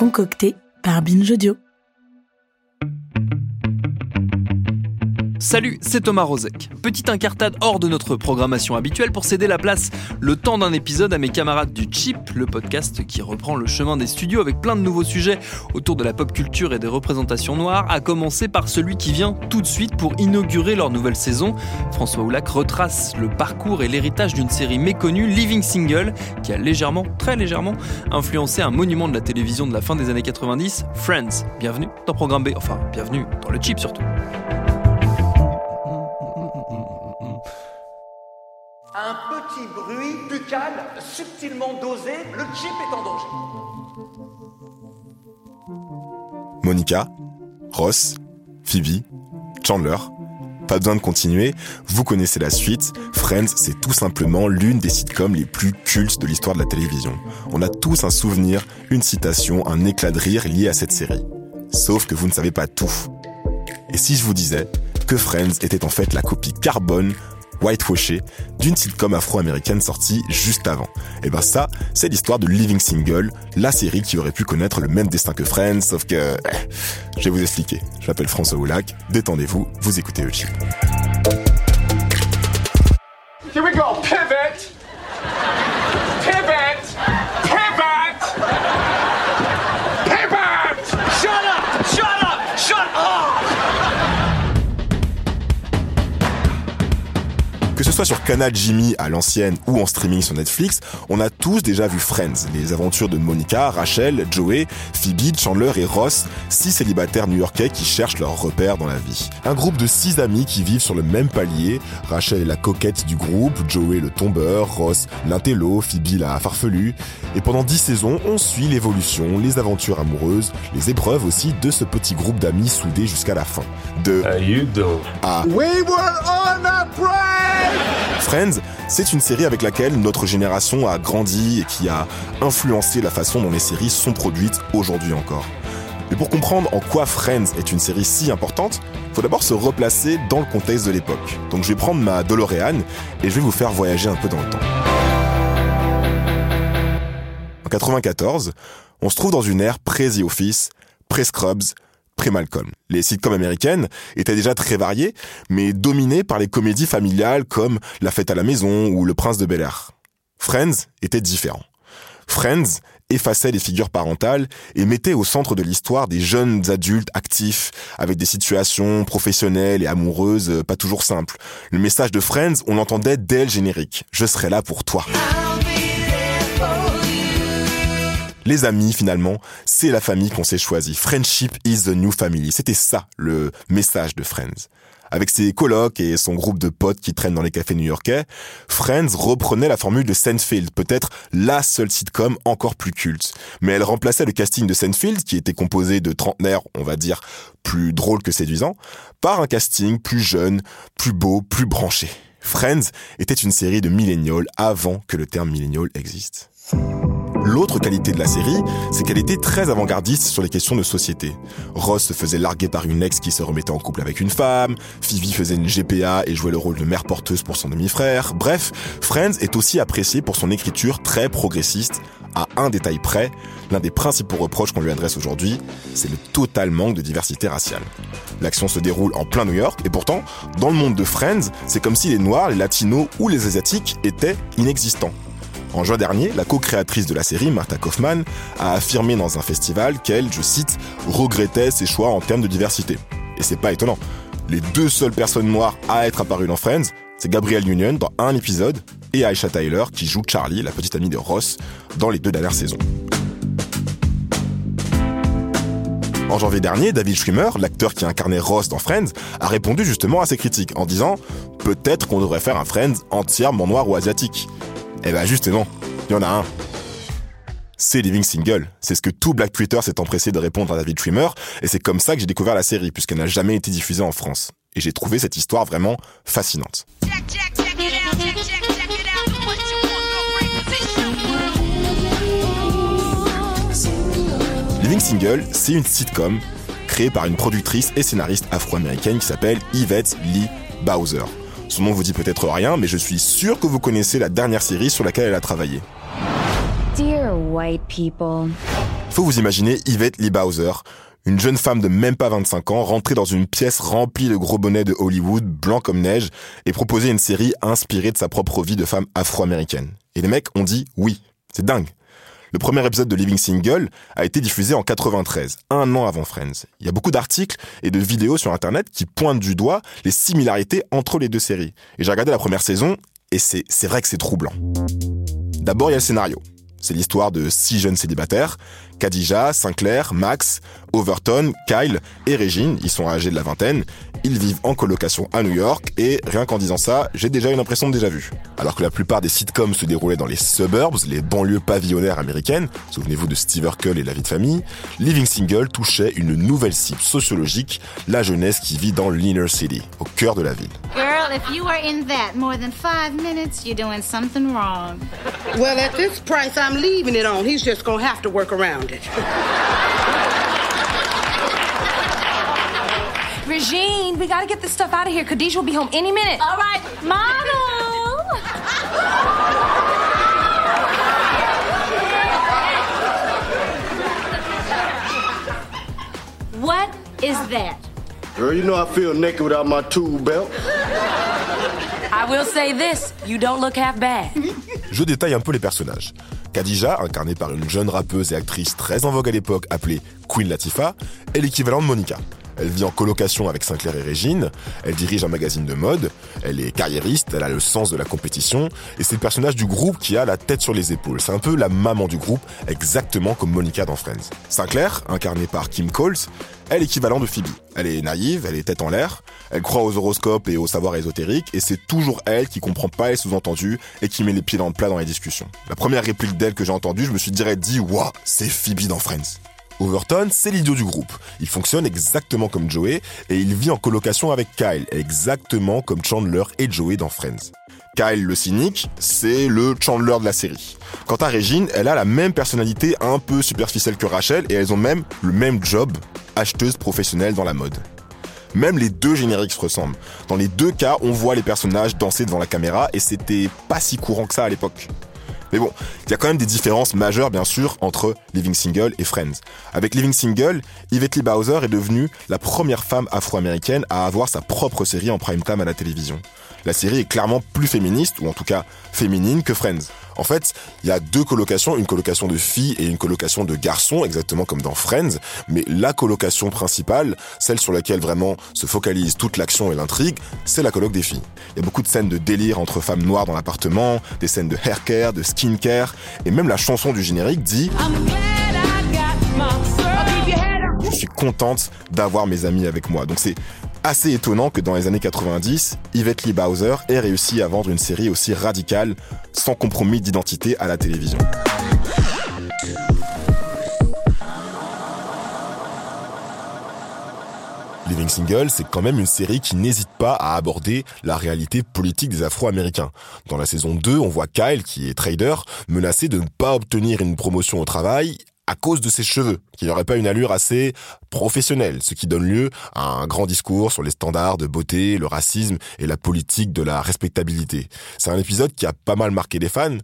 Concocté par Binge Audio. Salut, c'est Thomas Rozek. Petite incartade hors de notre programmation habituelle pour céder la place le temps d'un épisode à mes camarades du Chip, le podcast qui reprend le chemin des studios avec plein de nouveaux sujets autour de la pop culture et des représentations noires, à commencer par celui qui vient tout de suite pour inaugurer leur nouvelle saison. François Oulac retrace le parcours et l'héritage d'une série méconnue, Living Single, qui a légèrement, très légèrement, influencé un monument de la télévision de la fin des années 90, Friends. Bienvenue dans Programme B, enfin bienvenue dans le Chip surtout. Bruit buccal subtilement dosé, le chip est en danger. Monica, Ross, Phoebe, Chandler. Pas besoin de continuer, vous connaissez la suite. Friends, c'est tout simplement l'une des sitcoms les plus cultes de l'histoire de la télévision. On a tous un souvenir, une citation, un éclat de rire lié à cette série. Sauf que vous ne savez pas tout. Et si je vous disais que Friends était en fait la copie carbone whitewashé d'une sitcom afro-américaine sortie juste avant. Et ben ça, c'est l'histoire de Living Single, la série qui aurait pu connaître le même destin que Friends, sauf que... eh, je vais vous expliquer. Je m'appelle François Oulac, détendez-vous, vous écoutez le. Here we go, Que ce soit sur Canal Jimmy à l'ancienne ou en streaming sur Netflix, on a tous déjà vu Friends, les aventures de Monica, Rachel, Joey, Phoebe, Chandler et Ross, six célibataires new-yorkais qui cherchent leur repère dans la vie. Un groupe de six amis qui vivent sur le même palier, Rachel est la coquette du groupe, Joey le tombeur, Ross l'intello, Phoebe la farfelue, et pendant dix saisons, on suit l'évolution, les aventures amoureuses, les épreuves aussi de ce petit groupe d'amis soudés jusqu'à la fin. De How you doing? à We were on! Friends, c'est une série avec laquelle notre génération a grandi et qui a influencé la façon dont les séries sont produites aujourd'hui encore. Mais pour comprendre en quoi Friends est une série si importante, faut d'abord se replacer dans le contexte de l'époque. Donc je vais prendre ma DeLorean et je vais vous faire voyager un peu dans le temps. En 94, on se trouve dans une ère pré-The Office, pré-Scrubs, Les sitcoms américaines étaient déjà très variées, mais dominées par les comédies familiales comme La fête à la maison ou Le prince de Bel-Air. Friends était différent. Friends effaçait les figures parentales et mettait au centre de l'histoire des jeunes adultes actifs, avec des situations professionnelles et amoureuses pas toujours simples. Le message de Friends, on l'entendait dès le générique. Je serai là pour toi. Les amis, finalement, c'est la famille qu'on s'est choisie. Friendship is the new family. C'était ça, le message de Friends. Avec ses colocs et son groupe de potes qui traînent dans les cafés new-yorkais, Friends reprenait la formule de Seinfeld, peut-être la seule sitcom encore plus culte. Mais elle remplaçait le casting de Seinfeld, qui était composé de trentenaires, on va dire, plus drôles que séduisants, par un casting plus jeune, plus beau, plus branché. Friends était une série de millénials avant que le terme millénial existe. L'autre qualité de la série, c'est qu'elle était très avant-gardiste sur les questions de société. Ross se faisait larguer par une ex qui se remettait en couple avec une femme, Phoebe faisait une GPA et jouait le rôle de mère porteuse pour son demi-frère. Bref, Friends est aussi apprécié pour son écriture très progressiste, à un détail près, l'un des principaux reproches qu'on lui adresse aujourd'hui, c'est le total manque de diversité raciale. L'action se déroule en plein New York, et pourtant, dans le monde de Friends, c'est comme si les Noirs, les Latinos ou les Asiatiques étaient inexistants. En juin dernier, la co-créatrice de la série, Martha Kaufman, a affirmé dans un festival qu'elle, je cite, regrettait ses choix en termes de diversité. Et c'est pas étonnant. Les deux seules personnes noires à être apparues dans Friends, c'est Gabrielle Union dans un épisode et Aisha Tyler qui joue Charlie, la petite amie de Ross, dans les deux dernières saisons. En janvier dernier, David Schwimmer, l'acteur qui incarnait Ross dans Friends, a répondu justement à ces critiques en disant peut-être qu'on devrait faire un Friends entièrement noir ou asiatique. Eh ben justement, il y en a un. C'est Living Single. C'est ce que tout Black Twitter s'est empressé de répondre à David Schwimmer, et c'est comme ça que j'ai découvert la série, puisqu'elle n'a jamais été diffusée en France. Et j'ai trouvé cette histoire vraiment fascinante. Living Single, c'est une sitcom créée par une productrice et scénariste afro-américaine qui s'appelle Yvette Lee Bowser. Son nom vous dit peut-être rien, mais je suis sûr que vous connaissez la dernière série sur laquelle elle a travaillé. Dear white people. Faut vous imaginer Yvette Lee Bowser, une jeune femme de même pas 25 ans, rentrée dans une pièce remplie de gros bonnets de Hollywood, blanc comme neige, et proposer une série inspirée de sa propre vie de femme afro-américaine. Et les mecs ont dit oui. C'est dingue. Le premier épisode de Living Single a été diffusé en 93, un an avant Friends. Il y a beaucoup d'articles et de vidéos sur Internet qui pointent du doigt les similarités entre les deux séries. Et j'ai regardé la première saison, et c'est, vrai que c'est troublant. D'abord, il y a le scénario. C'est l'histoire de six jeunes célibataires, Khadija, Sinclair, Max, Overton, Kyle et Régine. Ils sont âgés de la vingtaine. Ils vivent en colocation à New York et rien qu'en disant ça, j'ai déjà une impression de déjà vu. Alors que la plupart des sitcoms se déroulaient dans les suburbs, les banlieues pavillonnaires américaines, souvenez-vous de Steve Urkel et la vie de famille, Living Single touchait une nouvelle cible sociologique, la jeunesse qui vit dans l'inner city, au cœur de la ville. Girl, if you are in that more than five minutes, you're doing something wrong. Well, at this price, I'm leaving it on. He's just gonna have to work around it. Regine, we gotta get this stuff out of here. Khadijah will be home any minute. All right, model. what is that? Girl, you know I feel naked without my tool belt. I will say this you don't look half bad. Je détaille un peu les personnages. Khadija, incarnée par une jeune rappeuse et actrice très en vogue à l'époque appelée Queen Latifah, est l'équivalent de Monica. Elle vit en colocation avec Sinclair et Régine, elle dirige un magazine de mode, elle est carriériste, elle a le sens de la compétition, et c'est le personnage du groupe qui a la tête sur les épaules. C'est un peu la maman du groupe, exactement comme Monica dans Friends. Sinclair, incarnée par Kim Coles, est l'équivalent de Phoebe. Elle est naïve, elle est tête en l'air, elle croit aux horoscopes et aux savoirs ésotériques, et c'est toujours elle qui comprend pas les sous-entendus et qui met les pieds dans le plat dans les discussions. La première réplique d'elle que j'ai entendue, je me suis direct dit, waouh, c'est Phoebe dans Friends. Overton, c'est l'idiot du groupe. Il fonctionne exactement comme Joey et il vit en colocation avec Kyle, exactement comme Chandler et Joey dans Friends. Kyle, le cynique, c'est le Chandler de la série. Quant à Régine, elle a la même personnalité un peu superficielle que Rachel et elles ont même le même job, acheteuse professionnelle dans la mode. Même les deux génériques se ressemblent. Dans les deux cas, on voit les personnages danser devant la caméra et c'était pas si courant que ça à l'époque. Mais bon, il y a quand même des différences majeures, bien sûr, entre Living Single et Friends. Avec Living Single, Yvette Lee Bowser est devenue la première femme afro-américaine à avoir sa propre série en prime time à la télévision. La série est clairement plus féministe, ou en tout cas féminine, que Friends. En fait, il y a deux colocations, une colocation de filles et une colocation de garçons, exactement comme dans Friends, mais la colocation principale, celle sur laquelle vraiment se focalise toute l'action et l'intrigue, c'est la coloc des filles. Il y a beaucoup de scènes de délire entre femmes noires dans l'appartement, des scènes de haircare, de skincare, et même la chanson du générique dit Je suis contente d'avoir mes amis avec moi. Donc c'est assez étonnant que dans les années 90, Yvette Lee Bowser ait réussi à vendre une série aussi radicale, sans compromis d'identité à la télévision. Living Single, c'est quand même une série qui n'hésite pas à aborder la réalité politique des Afro-Américains. Dans la saison 2, on voit Kyle, qui est trader, menacé de ne pas obtenir une promotion au travail à cause de ses cheveux, qui n'auraient pas une allure assez professionnelle, ce qui donne lieu à un grand discours sur les standards de beauté, le racisme et la politique de la respectabilité. C'est un épisode qui a pas mal marqué les fans.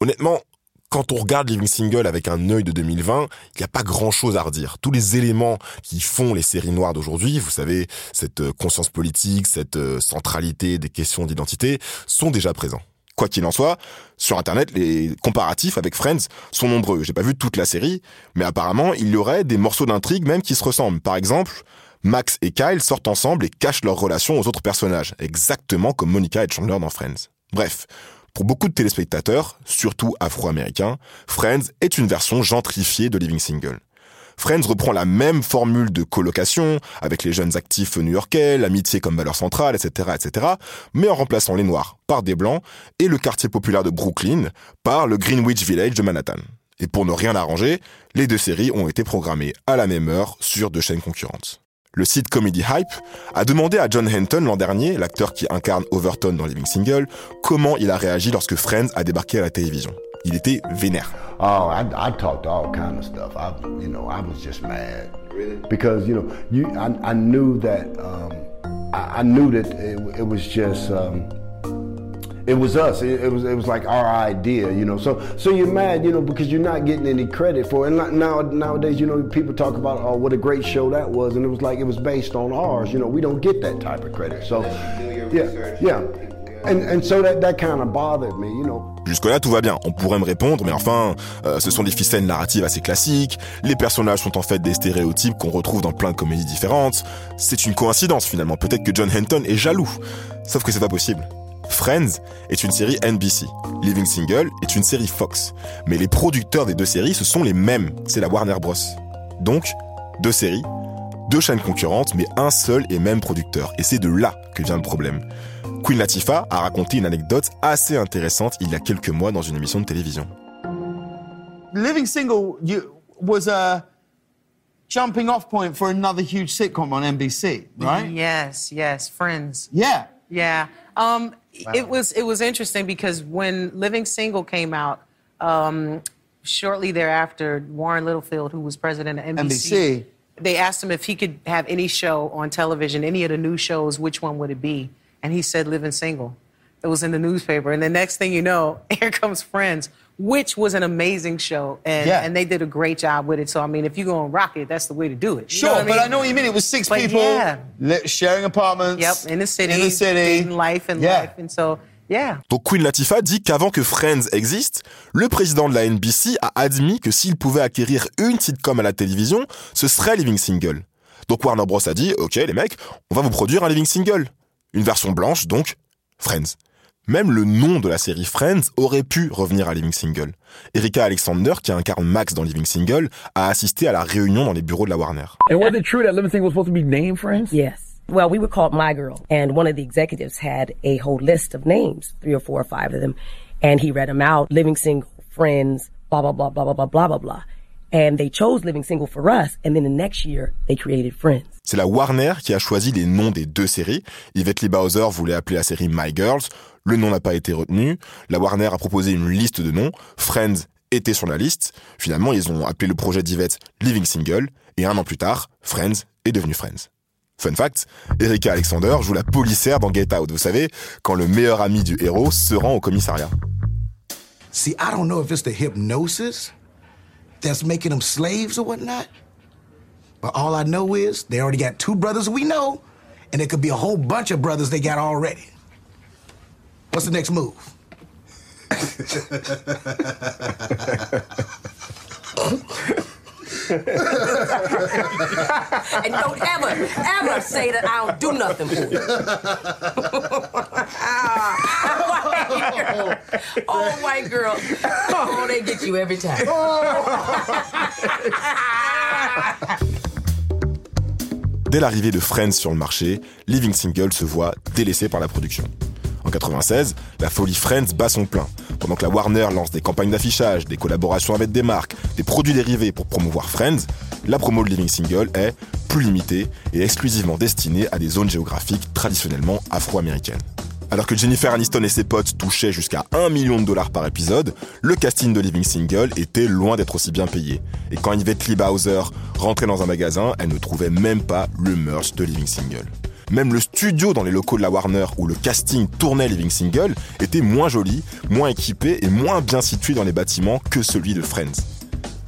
Honnêtement, quand on regarde Living Single avec un œil de 2020, il n'y a pas grand chose à redire. Tous les éléments qui font les séries noires d'aujourd'hui, vous savez, cette euh, conscience politique, cette euh, centralité des questions d'identité, sont déjà présents. Quoi qu'il en soit, sur Internet, les comparatifs avec Friends sont nombreux. J'ai pas vu toute la série, mais apparemment, il y aurait des morceaux d'intrigue même qui se ressemblent. Par exemple, Max et Kyle sortent ensemble et cachent leur relation aux autres personnages, exactement comme Monica et Chandler dans Friends. Bref, pour beaucoup de téléspectateurs, surtout afro-américains, Friends est une version gentrifiée de Living Single. Friends reprend la même formule de colocation, avec les jeunes actifs new-yorkais, l'amitié comme valeur centrale, etc., etc., mais en remplaçant les noirs par des blancs et le quartier populaire de Brooklyn par le Greenwich Village de Manhattan. Et pour ne rien arranger, les deux séries ont été programmées à la même heure sur deux chaînes concurrentes. Le site Comedy Hype a demandé à John Henton l'an dernier, l'acteur qui incarne Overton dans Living Single, comment il a réagi lorsque Friends a débarqué à la télévision. Il était vénère. Oh, I, I talked all kind of stuff. I, you know, I was just mad. Really? Because you know, you, I, I knew that, um, I, I, knew that it, it was just. Um, it was us. It, it, was it was like our idea, you know. So so you're mad, you know, because you're not getting any credit for it. And now nowadays, you know, people talk about oh what a great show that was, and it was like it was based on ours. You know, we don't get that type of credit. So yeah, yeah. Jusque-là, tout va bien. On pourrait me répondre, mais enfin, euh, ce sont des ficelles narratives assez classiques. Les personnages sont en fait des stéréotypes qu'on retrouve dans plein de comédies différentes. C'est une coïncidence finalement. Peut-être que John Henton est jaloux. Sauf que c'est pas possible. Friends est une série NBC. Living Single est une série Fox. Mais les producteurs des deux séries, ce sont les mêmes. C'est la Warner Bros. Donc, deux séries, deux chaînes concurrentes, mais un seul et même producteur. Et c'est de là que vient le problème. Queen Latifah a raconté une anecdote assez intéressante il y a quelques mois dans une émission de télévision. Living Single was a jumping off point for another huge sitcom on NBC, right? Yes, yes, Friends. Yeah. Yeah. Um, wow. It was it was interesting because when Living Single came out, um, shortly thereafter, Warren Littlefield, who was president of NBC, NBC, they asked him if he could have any show on television, any of the new shows, which one would it be? And he said Living Single. It was in the newspaper, and the next thing you know, here comes Friends, which was an amazing show, and, yeah. and they did a great job with it. So I mean, if you're going to rock it, that's the way to do it. sure, I mean? but I know what you mean. It was six but people yeah. sharing apartments. Yep, in the city, in the city, life and yeah. life, and so. Yeah. Donc Queen Latifah dit qu'avant que Friends existe, le président de la NBC a admis que s'il pouvait acquérir une sitcom à la télévision, ce serait Living Single. Donc Warner Bros a dit, ok les mecs, on va vous produire un Living Single. Une version blanche, donc Friends. Même le nom de la série Friends aurait pu revenir à Living Single. Erika Alexander, qui incarne Max dans Living Single, a assisté à la réunion dans les bureaux de la Warner. And was it true that Living Single was supposed to be named Friends? Yes. Well, we were called My Girl, and one of the executives had a whole list of names, three or four or five of them, and he read them out: Living Single, Friends, blah blah blah blah blah blah blah blah blah. And they chose Living Single for us, and then the next year they created Friends. C'est la Warner qui a choisi les noms des deux séries. Yvette Lee Bowser voulait appeler la série My Girls. Le nom n'a pas été retenu. La Warner a proposé une liste de noms. Friends était sur la liste. Finalement, ils ont appelé le projet d'Yvette Living Single. Et un an plus tard, Friends est devenu Friends. Fun fact, Erika Alexander joue la policière dans Get Out. Vous savez, quand le meilleur ami du héros se rend au commissariat. See, I don't know if it's the hypnosis that's making them slaves or whatnot. But all I know is they already got two brothers we know, and it could be a whole bunch of brothers they got already. What's the next move? and don't ever, ever say that I do nothing for you. oh, white girl. They get you every time. Dès l'arrivée de Friends sur le marché, Living Single se voit délaissé par la production. En 96, la folie Friends bat son plein. Pendant que la Warner lance des campagnes d'affichage, des collaborations avec des marques, des produits dérivés pour promouvoir Friends, la promo de Living Single est plus limitée et exclusivement destinée à des zones géographiques traditionnellement afro-américaines. Alors que Jennifer Aniston et ses potes touchaient jusqu'à 1 million de dollars par épisode, le casting de Living Single était loin d'être aussi bien payé. Et quand Yvette Lee Bowser rentrait dans un magasin, elle ne trouvait même pas le merch de Living Single. Même le studio dans les locaux de la Warner où le casting tournait Living Single était moins joli, moins équipé et moins bien situé dans les bâtiments que celui de Friends.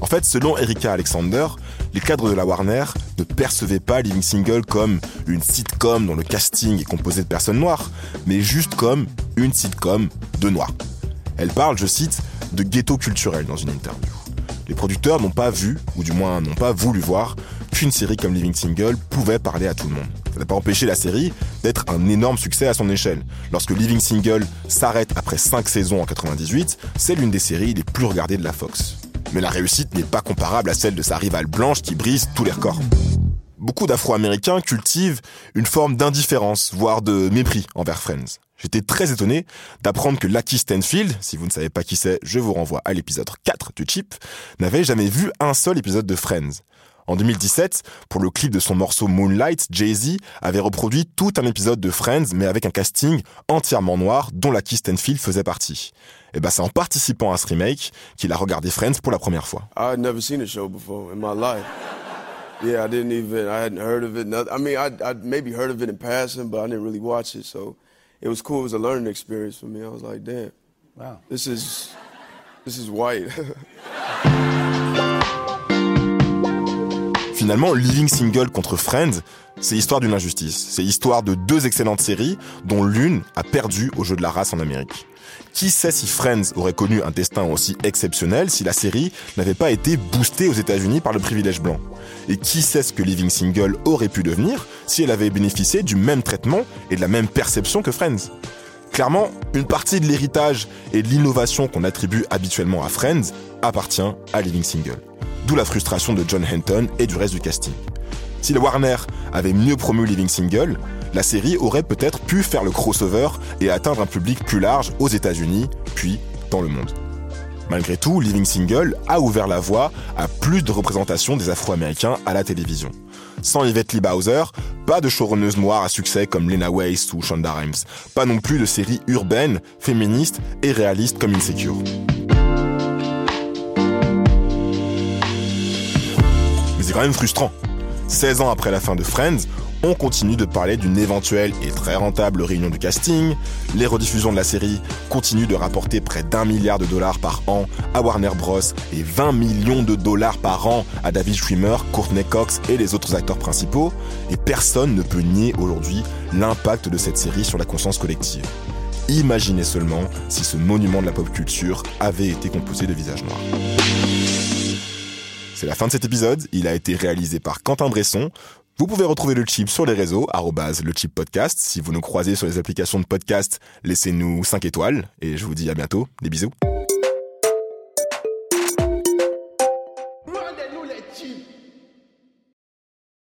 En fait, selon Erika Alexander, les cadres de la Warner ne percevaient pas Living Single comme une sitcom dont le casting est composé de personnes noires, mais juste comme une sitcom de noirs. Elle parle, je cite, de ghetto culturel dans une interview. Les producteurs n'ont pas vu, ou du moins n'ont pas voulu voir, qu'une série comme Living Single pouvait parler à tout le monde. Ça n'a pas empêché la série d'être un énorme succès à son échelle. Lorsque Living Single s'arrête après 5 saisons en 98, c'est l'une des séries les plus regardées de la Fox. Mais la réussite n'est pas comparable à celle de sa rivale blanche qui brise tous les records. Beaucoup d'Afro-Américains cultivent une forme d'indifférence, voire de mépris envers Friends. J'étais très étonné d'apprendre que Lucky Stanfield, si vous ne savez pas qui c'est, je vous renvoie à l'épisode 4 du Chip, n'avait jamais vu un seul épisode de Friends. En 2017, pour le clip de son morceau Moonlight, Jay-Z avait reproduit tout un épisode de Friends, mais avec un casting entièrement noir, dont Lucky Stanfield faisait partie. Et ben c'est en participant à ce remake qu'il a regardé Friends pour la première fois. I had never seen a show before in my life. Yeah, I didn't even, I hadn't heard of it. I mean, I I'd maybe heard of it in passing, but I didn't really watch it. So it was cool. It was a learning experience for me. I was like, damn, wow, this is, this is white. Finalement, Living Single contre Friends, c'est l'histoire d'une injustice. C'est l'histoire de deux excellentes séries dont l'une a perdu au jeu de la race en Amérique. Qui sait si Friends aurait connu un destin aussi exceptionnel si la série n'avait pas été boostée aux États-Unis par le privilège blanc? Et qui sait ce que Living Single aurait pu devenir si elle avait bénéficié du même traitement et de la même perception que Friends? Clairement, une partie de l'héritage et de l'innovation qu'on attribue habituellement à Friends appartient à Living Single. D'où la frustration de John Henton et du reste du casting. Si le Warner avait mieux promu Living Single, la série aurait peut-être pu faire le crossover et atteindre un public plus large aux États-Unis, puis dans le monde. Malgré tout, Living Single a ouvert la voie à plus de représentation des Afro-Américains à la télévision. Sans Yvette Lee Bowser, pas de showrunneuse noire à succès comme Lena Waithe ou Shonda Rhimes, pas non plus de séries urbaines, féministes et réalistes comme Insecure. C'est quand même frustrant. 16 ans après la fin de Friends, on continue de parler d'une éventuelle et très rentable réunion du casting. Les rediffusions de la série continuent de rapporter près d'un milliard de dollars par an à Warner Bros. et 20 millions de dollars par an à David Schwimmer, Courtney Cox et les autres acteurs principaux. Et personne ne peut nier aujourd'hui l'impact de cette série sur la conscience collective. Imaginez seulement si ce monument de la pop culture avait été composé de visages noirs. C'est la fin de cet épisode. Il a été réalisé par Quentin Bresson. Vous pouvez retrouver le chip sur les réseaux, le chip podcast. Si vous nous croisez sur les applications de podcast, laissez-nous 5 étoiles. Et je vous dis à bientôt. Des bisous.